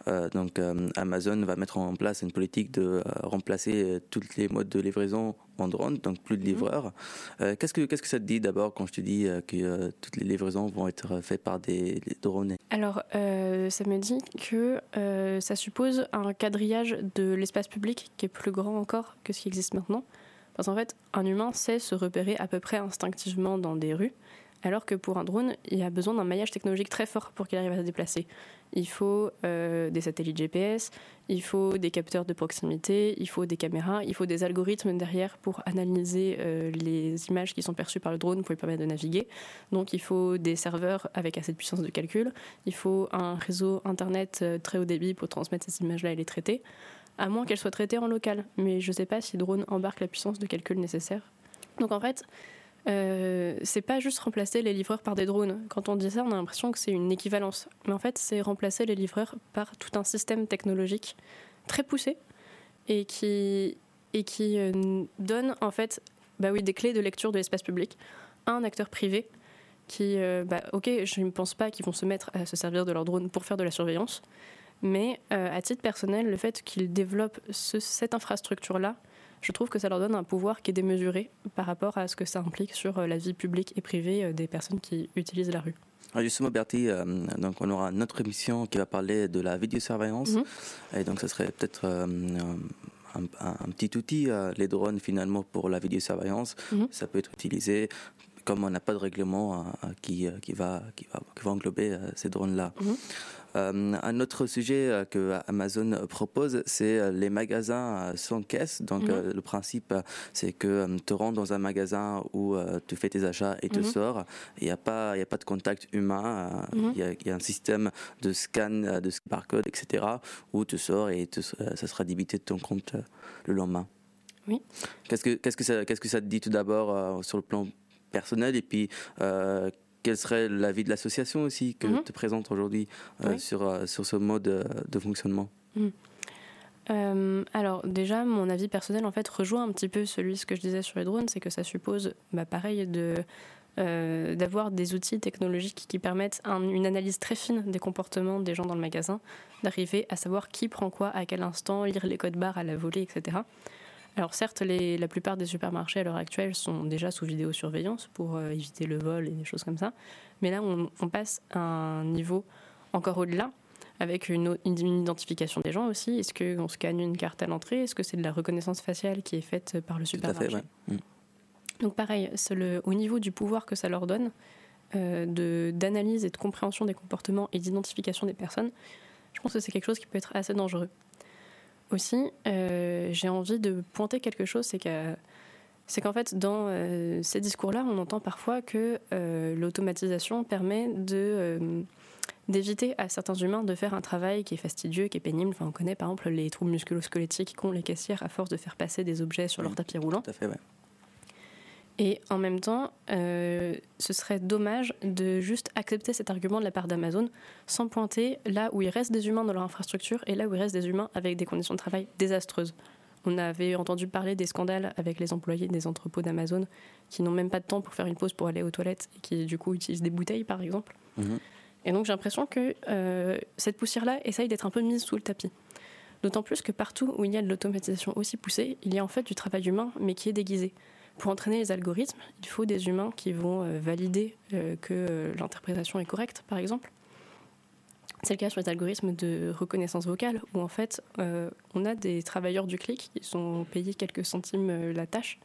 Euh, donc euh, Amazon va mettre en place une politique de euh, remplacer toutes les modes de livraison en drone, donc plus de mhm. livreurs. qu'est-ce que qu'est-ce que ça te dit d'abord quand je te dis que toutes les livraisons vont être faites par des, drones? Alors ça me dit que ça suppose un quadrillage de l'espace public qui est plus grand encore que ce qui existe maintenant. Parce qu'en fait, un humain sait se repérer à peu près instinctivement dans des rues alors que pour un drone, il y a besoin d'un maillage technologique très fort pour qu'il arrive à se déplacer. Il faut euh, des satellites GPS, il faut des capteurs de proximité, il faut des caméras, il faut des algorithmes derrière pour analyser euh, les images qui sont perçues par le drone pour lui permettre de naviguer. Donc il faut des serveurs avec assez de puissance de calcul, il faut un réseau Internet euh, très haut débit pour transmettre ces images-là et les traiter, à moins qu'elles soient traitées en local. Mais je ne sais pas si le drone embarque la puissance de calcul nécessaire. Donc en fait, euh, c'est pas juste remplacer les livreurs par des drones. Quand on dit ça, on a l'impression que c'est une équivalence. Mais en fait, c'est remplacer les livreurs par tout un système technologique très poussé et qui, euh, donne en fait bah oui, des clés de lecture de l'espace public à un acteur privé qui, euh, bah, ok, je ne pense pas qu'ils vont se mettre à se servir de leur drone pour faire de la surveillance, mais à titre personnel, le fait qu'ils développent cette infrastructure-là je trouve que ça leur donne un pouvoir qui est démesuré par rapport à ce que ça implique sur euh, la vie publique et privée euh, des personnes qui utilisent la rue. Alors justement, Bertie, euh, donc on aura notre émission qui va parler de la vidéosurveillance. surveillance Et donc, ce serait peut-être un, petit outil, les drones, finalement, pour la vidéosurveillance. surveillance. Ça peut être utilisé comme on n'a pas de règlement qui, qui, va, qui, va, qui va englober ces drones-là. Mhm. Euh, un autre sujet euh, que Amazon propose, c'est euh, les magasins sans caisse. Donc mhm. le principe, c'est que tu rentres dans un magasin où tu fais tes achats et tu mhm. sors. Il n'y a pas, il a pas de contact humain. Mhm. Il y, a un système de scan, de barcode, etc. Où tu sors et ça sera débité de ton compte le lendemain. Oui. Qu'est-ce que, qu'est-ce que ça, qu'est-ce que ça te dit tout d'abord sur le plan personnel et puis quel serait l'avis de l'association aussi que mhm. tu présentes aujourd'hui euh, sur, euh, sur ce mode euh, de fonctionnement? Mhm. alors déjà, mon avis personnel en fait rejoint un petit peu celui ce que je disais sur les drones, c'est que ça suppose, bah, pareil, de euh, d'avoir des outils technologiques qui permettent une analyse très fine des comportements des gens dans le magasin, d'arriver à savoir qui prend quoi, à quel instant, lire les codes barres à la volée, etc. Alors certes, la plupart des supermarchés à l'heure actuelle sont déjà sous vidéosurveillance pour euh, éviter le vol et des choses comme ça, mais là on, passe à un niveau encore au-delà avec une, identification des gens aussi. Est-ce qu'on scanne une carte à l'entrée? Est-ce que c'est de la reconnaissance faciale qui est faite par le supermarché? mm. Donc pareil, le, au niveau du pouvoir que ça leur donne, euh, d'analyse et de compréhension des comportements et d'identification des personnes, je pense que c'est quelque chose qui peut être assez dangereux. Aussi, euh, j'ai envie de pointer quelque chose, c'est que c'est qu'en fait, dans euh, ces discours-là, on entend parfois que euh, l'automatisation permet de d'éviter à certains humains de faire un travail qui est fastidieux, qui est pénible. Enfin, on connaît par exemple les troubles musculo-squelettiques qu'ont les caissières à force de faire passer des objets sur leur tapis roulant. Tout à fait, ouais. Et en même temps, euh, ce serait dommage de juste accepter cet argument de la part d'Amazon sans pointer là où il reste des humains dans leur infrastructure et là où il reste des humains avec des conditions de travail désastreuses. On avait entendu parler des scandales avec les employés des entrepôts d'Amazon qui n'ont même pas de temps pour faire une pause pour aller aux toilettes et qui du coup utilisent des bouteilles par exemple. Mhm. Et donc j'ai l'impression que euh, cette poussière-là essaye d'être un peu mise sous le tapis. D'autant plus que partout où il y a de l'automatisation aussi poussée, il y a en fait du travail humain mais qui est déguisé. Pour entraîner les algorithmes, il faut des humains qui vont euh, valider euh, que euh, l'interprétation est correcte, par exemple. C'est le cas sur les algorithmes de reconnaissance vocale, où en fait, on a des travailleurs du clic qui sont payés quelques centimes la tâche,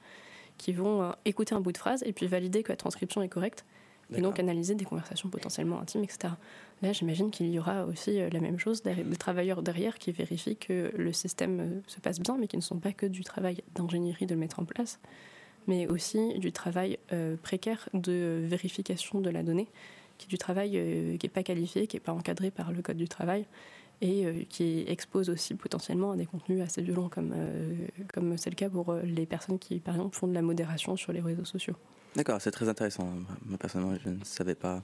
qui vont écouter un bout de phrase et puis valider que la transcription est correcte, et donc analyser des conversations potentiellement intimes, etc. Là, j'imagine qu'il y aura aussi la même chose, des travailleurs derrière qui vérifient que le système se passe bien, mais qui ne sont pas que du travail d'ingénierie de le mettre en place, mais aussi du travail euh, précaire de vérification de la donnée, qui est du travail euh, qui n'est pas qualifié, qui n'est pas encadré par le Code du travail et euh, qui expose aussi potentiellement à des contenus assez violents, comme comme c'est le cas pour les personnes qui, par exemple, font de la modération sur les réseaux sociaux. D'accord, c'est très intéressant. Moi, personnellement, je ne savais pas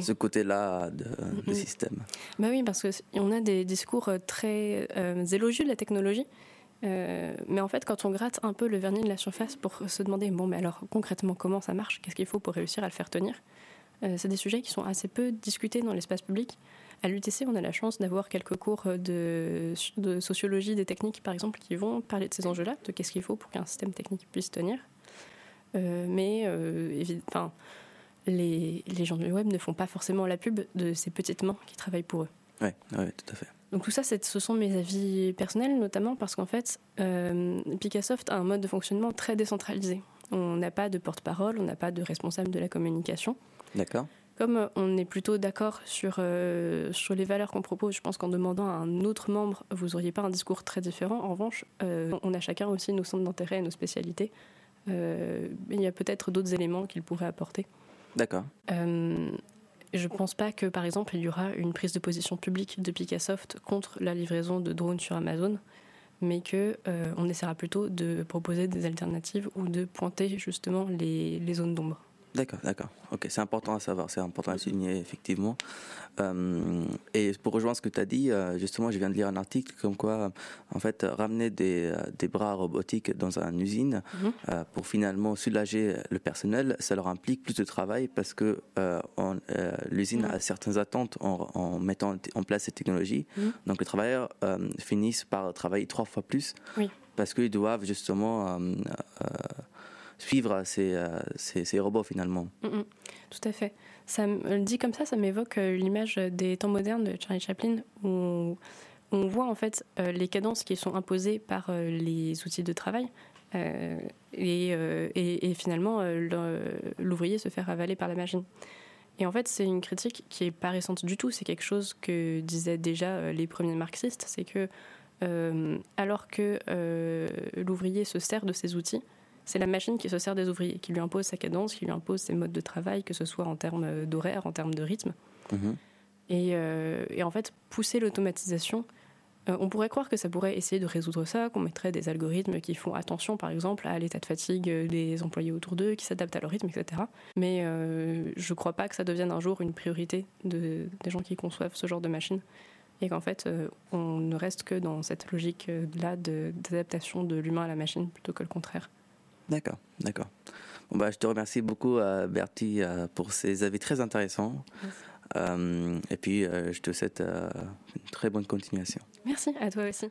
ce côté-là de, mm-hmm. système. Bah oui, parce qu'on a des discours très élogieux de la technologie, euh, mais en fait, quand on gratte un peu le vernis de la surface pour se demander, bon, mais alors concrètement, comment ça marche? Qu'est-ce qu'il faut pour réussir à le faire tenir? Euh, C'est des sujets qui sont assez peu discutés dans l'espace public. À l'UTC, on a la chance d'avoir quelques cours de, sociologie des techniques, par exemple, qui vont parler de ces enjeux-là, de qu'est-ce qu'il faut pour qu'un système technique puisse tenir. Euh, mais enfin, les, les gens du web ne font pas forcément la pub de ces petites mains qui travaillent pour eux. Oui, ouais, tout à fait. Donc tout ça, ce sont mes avis personnels, notamment parce qu'en fait, euh, Picassoft a un mode de fonctionnement très décentralisé. On n'a pas de porte-parole, on n'a pas de responsable de la communication. D'accord. Comme on est plutôt d'accord sur, euh, sur les valeurs qu'on propose, je pense qu'en demandant à un autre membre, vous n'auriez pas un discours très différent. En revanche, euh, on a chacun aussi nos centres d'intérêt et nos spécialités. il y a peut-être d'autres éléments qu'il pourrait apporter. D'accord. Je ne pense pas que, par exemple, il y aura une prise de position publique de Picassoft contre la livraison de drones sur Amazon, mais que euh, on essaiera plutôt de proposer des alternatives ou de pointer justement les zones d'ombre. D'accord, d'accord. Ok, c'est important à savoir, c'est important à souligner effectivement. Euh, et pour rejoindre ce que tu as dit, euh, justement, je viens de lire un article comme quoi, en fait, ramener des, euh, des bras robotiques dans une usine mhm. pour finalement soulager le personnel, ça leur implique plus de travail parce que l'usine a mhm. certaines attentes en, en, mettant en place cette technologie. Mhm. Donc les travailleurs finissent par travailler trois fois plus oui. parce qu'ils doivent justement suivre ces, euh, ces, robots finalement. Mm, mm. tout à fait. Ça me dit comme ça, ça m'évoque euh, l'image des temps modernes de Charlie Chaplin où on voit en fait euh, les cadences qui sont imposées par les outils de travail et, finalement l'ouvrier se faire avaler par la machine. Et en fait, c'est une critique qui est pas récente du tout. C'est quelque chose que disaient déjà les premiers marxistes. C'est que alors que l'ouvrier se sert de ces outils, c'est la machine qui se sert des ouvriers, qui lui impose sa cadence, qui lui impose ses modes de travail, que ce soit en termes d'horaire, en termes de rythme. Mhm. Euh, et, en fait, pousser l'automatisation, euh, on pourrait croire que ça pourrait essayer de résoudre ça, qu'on mettrait des algorithmes qui font attention, par exemple, à l'état de fatigue des employés autour d'eux, qui s'adaptent à leur rythme, etc. Mais euh, je ne crois pas que ça devienne un jour une priorité de, des gens qui conçoivent ce genre de machine. et qu'en fait, on ne reste que dans cette logique-là d'adaptation de, l'humain à la machine plutôt que le contraire. D'accord, d'accord. Bon, bah, je te remercie beaucoup, Bertie, pour ces avis très intéressants. et puis, je te souhaite une très bonne continuation. Merci, à toi aussi.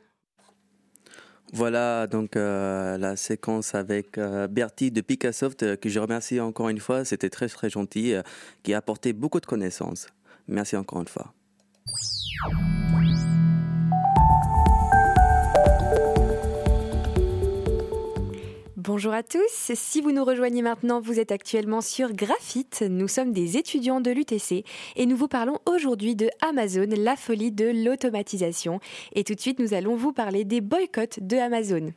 Voilà donc euh, la séquence avec euh, Bertie de Picassoft euh, que je remercie encore une fois. C'était très très gentil, qui a apporté beaucoup de connaissances. Merci encore une fois. Bonjour à tous, si vous nous rejoignez maintenant, vous êtes actuellement sur Graphite. Nous sommes des étudiants de l'UTC et nous vous parlons aujourd'hui de Amazon, la folie de l'automatisation. Et tout de suite, nous allons vous parler des boycotts de Amazon.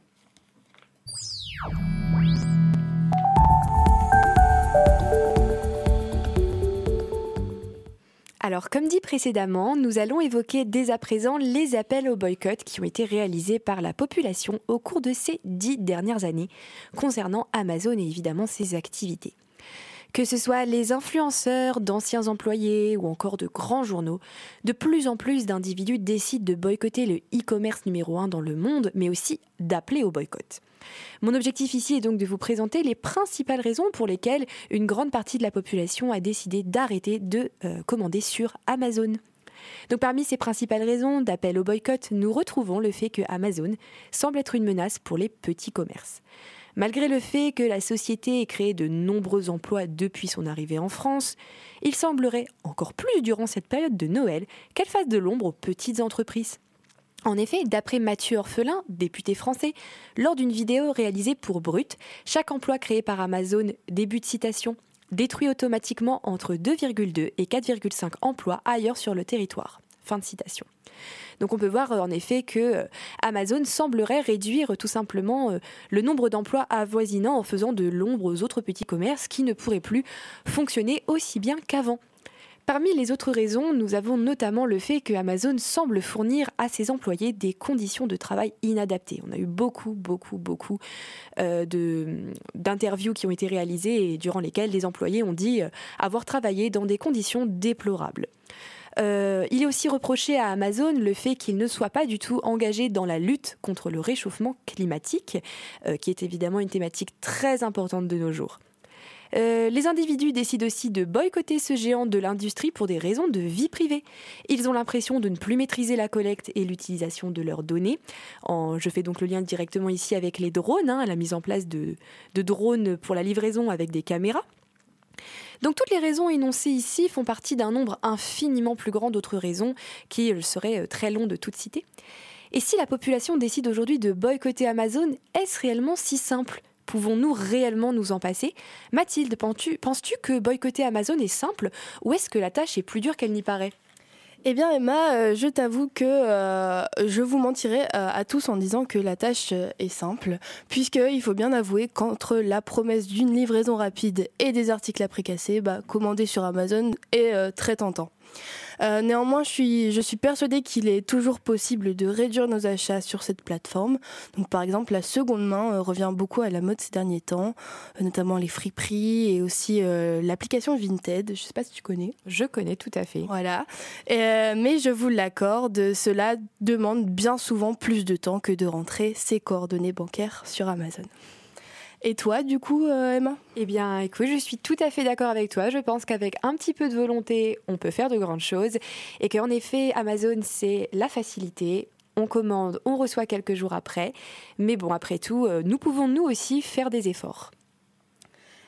Alors, comme dit précédemment, nous allons évoquer dès à présent les appels au boycott qui ont été réalisés par la population au cours de ces dix dernières années concernant Amazon et évidemment ses activités. Que ce soit les influenceurs, d'anciens employés ou encore de grands journaux, de plus en plus d'individus décident de boycotter le e-commerce numéro un dans le monde, mais aussi d'appeler au boycott. Mon objectif ici est donc de vous présenter les principales raisons pour lesquelles une grande partie de la population a décidé d'arrêter de euh, commander sur Amazon. Donc parmi ces principales raisons d'appel au boycott, nous retrouvons le fait que Amazon semble être une menace pour les petits commerces. Malgré le fait que la société ait créé de nombreux emplois depuis son arrivée en France, il semblerait, encore plus durant cette période de Noël, qu'elle fasse de l'ombre aux petites entreprises. En effet, d'après Mathieu Orphelin, député français, lors d'une vidéo réalisée pour Brut, chaque emploi créé par Amazon, début de citation, détruit automatiquement entre 2,2 et 4,5 emplois ailleurs sur le territoire. Fin de citation. Donc on peut voir en effet que euh, Amazon semblerait réduire tout simplement euh, le nombre d'emplois avoisinants en faisant de l'ombre aux autres petits commerces qui ne pourraient plus fonctionner aussi bien qu'avant. Parmi les autres raisons, nous avons notamment le fait que Amazon semble fournir à ses employés des conditions de travail inadaptées. On a eu beaucoup, beaucoup, beaucoup euh, d'interviews qui ont été réalisées et durant lesquelles les employés ont dit euh, avoir travaillé dans des conditions déplorables. Euh, il est aussi reproché à Amazon le fait qu'il ne soit pas du tout engagé dans la lutte contre le réchauffement climatique, qui est évidemment une thématique très importante de nos jours. Euh, les individus décident aussi de boycotter ce géant de l'industrie pour des raisons de vie privée. Ils ont l'impression de ne plus maîtriser la collecte et l'utilisation de leurs données. je fais donc le lien directement ici avec les drones, hein, la mise en place de, drones pour la livraison avec des caméras. Donc toutes les raisons énoncées ici font partie d'un nombre infiniment plus grand d'autres raisons qui seraient euh, très long de toutes citer. Et si la population décide aujourd'hui de boycotter Amazon, est-ce réellement si simple? Pouvons-nous réellement nous en passer? Mathilde, penses-tu que boycotter Amazon est simple? Ou est-ce que la tâche est plus dure qu'elle n'y paraît? Eh bien Emma, euh, je t'avoue que euh, je vous mentirai euh, à tous en disant que la tâche est simple, puisqu'il faut bien avouer qu'entre la promesse d'une livraison rapide et des articles à précasser, bah, commander sur Amazon est très tentant. Euh, néanmoins, je suis, je suis persuadée qu'il est toujours possible de réduire nos achats sur cette plateforme. Donc, par exemple, la seconde main euh, revient beaucoup à la mode ces derniers temps, euh, notamment les friperies et aussi l'application Vinted. Je ne sais pas si tu connais. Je connais tout à fait. Voilà. mais je vous l'accorde, cela demande bien souvent plus de temps que de rentrer ses coordonnées bancaires sur Amazon. Et toi, du coup, euh, Emma? Eh bien, écoute, je suis tout à fait d'accord avec toi. Je pense qu'avec un petit peu de volonté, on peut faire de grandes choses. Et qu'en effet, Amazon, c'est la facilité. On commande, on reçoit quelques jours après. Mais bon, après tout, euh, nous pouvons nous aussi faire des efforts.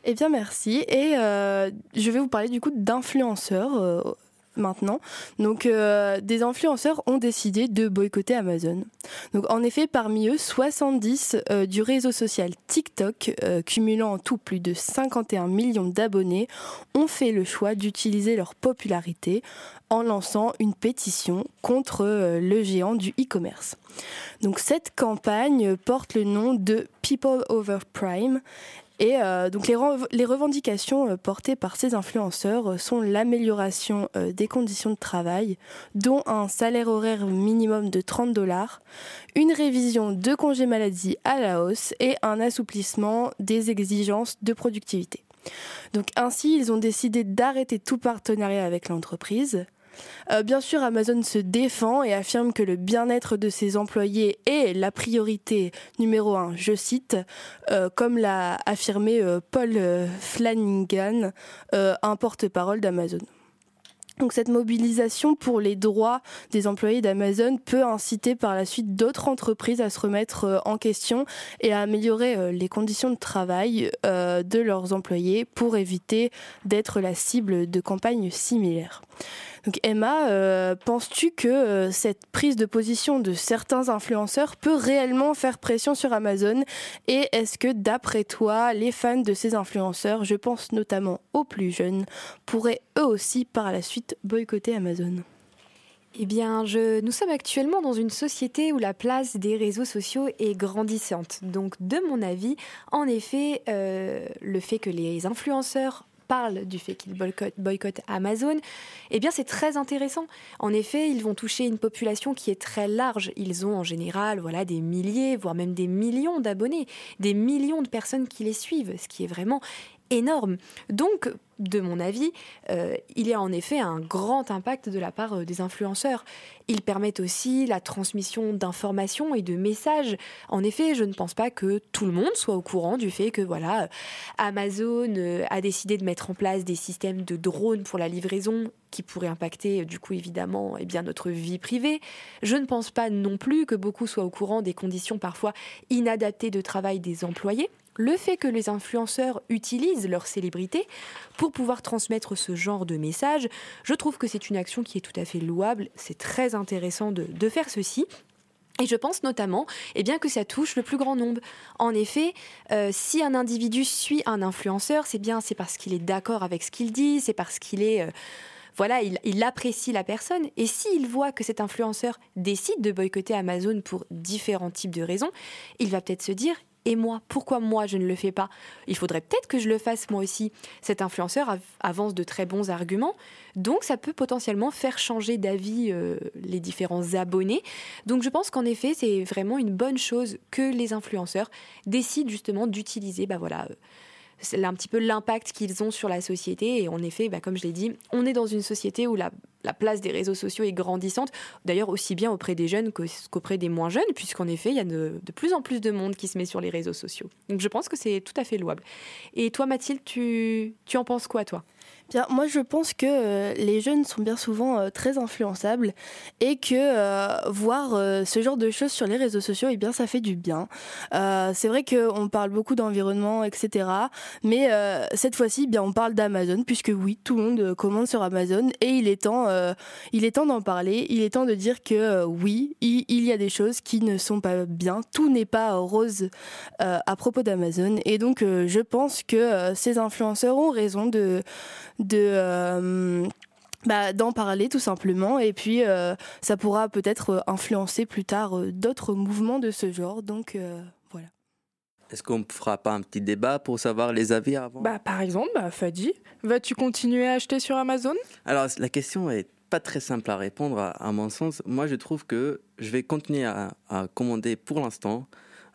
Eh bien, merci. Et euh, je vais vous parler du coup d'influenceurs maintenant. Donc, euh, des influenceurs ont décidé de boycotter Amazon. Donc, en effet, parmi eux, 70 euh, du réseau social TikTok, euh, cumulant en tout plus de 51 millions d'abonnés, ont fait le choix d'utiliser leur popularité en lançant une pétition contre le géant du e-commerce. Donc cette campagne porte le nom de People Over Prime et euh, donc les, revendications euh, portées par ces influenceurs euh, sont l'amélioration des conditions de travail, dont un salaire horaire minimum de 30 dollars, une révision de congés maladie à la hausse et un assouplissement des exigences de productivité. Donc ainsi, ils ont décidé d'arrêter tout partenariat avec l'entreprise. Bien sûr, Amazon se défend et affirme que le bien-être de ses employés est la priorité numéro un, je cite, comme l'a affirmé Paul Flanagan, un porte-parole d'Amazon. Donc cette mobilisation pour les droits des employés d'Amazon peut inciter par la suite d'autres entreprises à se remettre euh, en question et à améliorer euh, les conditions de travail euh, de leurs employés pour éviter d'être la cible de campagnes similaires. Emma, euh, penses-tu que euh, cette prise de position de certains influenceurs peut réellement faire pression sur Amazon? Et est-ce que d'après toi, les fans de ces influenceurs, je pense notamment aux plus jeunes, pourraient eux aussi par la suite boycotter Amazon? Eh bien, nous sommes actuellement dans une société où la place des réseaux sociaux est grandissante. Donc, de mon avis, en effet, euh, le fait que les influenceurs parlent du fait qu'ils boycottent, Amazon, eh bien c'est très intéressant. En effet, ils vont toucher une population qui est très large. Ils ont en général voilà des milliers, voire même des millions d'abonnés, des millions de personnes qui les suivent, ce qui est vraiment énorme. Donc, de mon avis, euh, il y a en effet un grand impact de la part euh, des influenceurs. Ils permettent aussi la transmission d'informations et de messages. En effet, je ne pense pas que tout le monde soit au courant du fait que voilà, euh, Amazon a décidé de mettre en place des systèmes de drones pour la livraison qui pourraient impacter du coup évidemment eh bien notre vie privée. Je ne pense pas non plus que beaucoup soient au courant des conditions parfois inadaptées de travail des employés le fait que les influenceurs utilisent leur célébrité pour pouvoir transmettre ce genre de message, je trouve que c'est une action qui est tout à fait louable. C'est très intéressant de, faire ceci. Et je pense notamment eh bien, que ça touche le plus grand nombre. En effet, euh, si un individu suit un influenceur, c'est bien, parce qu'il est d'accord avec ce qu'il dit, c'est parce qu'il est... Euh, voilà, il, il, apprécie la personne. Et s'il voit que cet influenceur décide de boycotter Amazon pour différents types de raisons, il va peut-être se dire et moi Pourquoi moi je ne le fais pas? Il faudrait peut-être que je le fasse moi aussi. Cet influenceur avance de très bons arguments, donc ça peut potentiellement faire changer d'avis euh, les différents abonnés. Donc je pense qu'en effet c'est vraiment une bonne chose que les influenceurs décident justement d'utiliser, bah voilà. C'est un petit peu l'impact qu'ils ont sur la société. Et en effet, bah, comme je l'ai dit, on est dans une société où la, place des réseaux sociaux est grandissante, d'ailleurs aussi bien auprès des jeunes qu'auprès des moins jeunes, puisqu'en effet, il y a de, plus en plus de monde qui se met sur les réseaux sociaux. Donc je pense que c'est tout à fait louable. Et toi, Mathilde, tu, tu en penses quoi, toi? Bien, moi je pense que euh, les jeunes sont bien souvent euh, très influençables et que euh, voir ce genre de choses sur les réseaux sociaux, eh bien ça fait du bien. c'est vrai qu'on parle beaucoup d'environnement, etc. Mais cette fois-ci, eh bien on parle d'Amazon puisque oui, tout le monde commande sur Amazon et il est temps, il est temps d'en parler. Il est temps de dire que oui, il, il, y a des choses qui ne sont pas bien. Tout n'est pas rose à propos d'Amazon et donc je pense que ces influenceurs ont raison de de euh, bah, d'en parler tout simplement. Et puis euh, ça pourra peut-être influencer plus tard euh, d'autres mouvements de ce genre. Donc voilà. Est-ce qu'on ne fera pas un petit débat pour savoir les avis avant? Bah, Par exemple, bah, Fadi, vas-tu continuer à acheter sur Amazon? Alors la question est pas très simple à répondre à, mon sens. Moi je trouve que je vais continuer à, à commander pour l'instant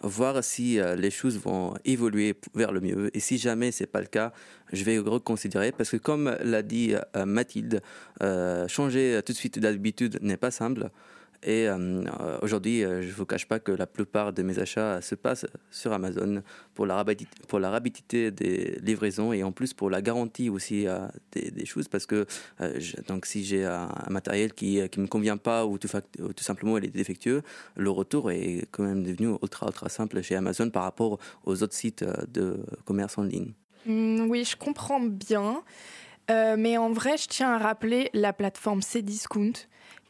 voir si euh, les choses vont évoluer vers le mieux. Et si jamais c'est pas le cas, je vais reconsidérer parce que comme l'a dit euh, Mathilde, euh, changer tout de suite d'habitude n'est pas simple. Et euh, aujourd'hui, euh, je ne vous cache pas que la plupart de mes achats se passent sur Amazon pour la, pour la rapidité des livraisons et en plus pour la garantie aussi euh, des, choses parce que donc si j'ai un, matériel qui ne me convient pas ou tout, tout, simplement il est défectueux, le retour est quand même devenu ultra ultra simple chez Amazon par rapport aux autres sites de commerce en ligne. Mmh, oui, je comprends bien. mais en vrai, je tiens à rappeler la plateforme Cdiscount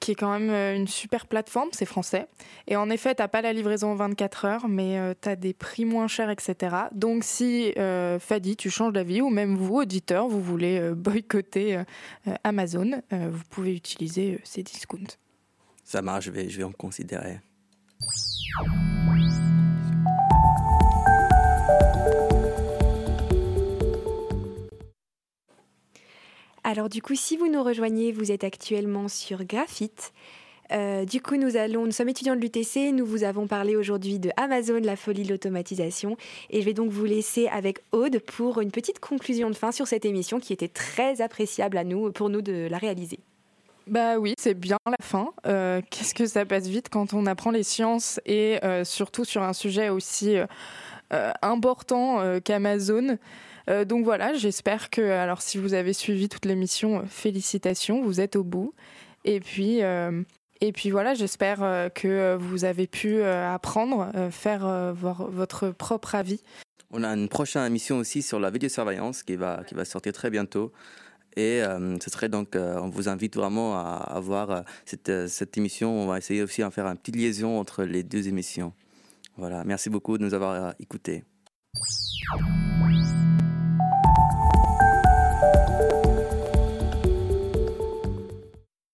qui est quand même euh, une super plateforme, c'est français. Et en effet, tu n'as pas la livraison en 24 heures, mais euh, tu as des prix moins chers, etc. Donc si euh, Fadi, tu changes d'avis, ou même vous, auditeurs, vous voulez boycotter Amazon, vous pouvez utiliser ces discounts. Ça marche, je vais, je vais en considérer. Alors du coup, si vous nous rejoignez, vous êtes actuellement sur Graphite. Euh, du coup, nous allons, nous sommes étudiants de l'UTC, nous vous avons parlé aujourd'hui de Amazon, la folie de l'automatisation, et je vais donc vous laisser avec Aude pour une petite conclusion de fin sur cette émission qui était très appréciable à nous, pour nous de la réaliser. Bah oui, c'est bien la fin. Qu'est-ce que ça passe vite quand on apprend les sciences et surtout sur un sujet aussi important qu'Amazon. Donc voilà, j'espère que, alors si vous avez suivi toute l'émission, félicitations, vous êtes au bout. Et puis, et puis voilà, j'espère que vous avez pu apprendre, faire votre propre avis on a une prochaine émission aussi sur la vidéosurveillance qui va, qui va sortir très bientôt. Et euh, ce serait donc, euh, on vous invite vraiment à, voir euh, cette, cette, émission. On va essayer aussi de faire une petite liaison entre les deux émissions. Voilà, merci beaucoup de nous avoir écoutés. you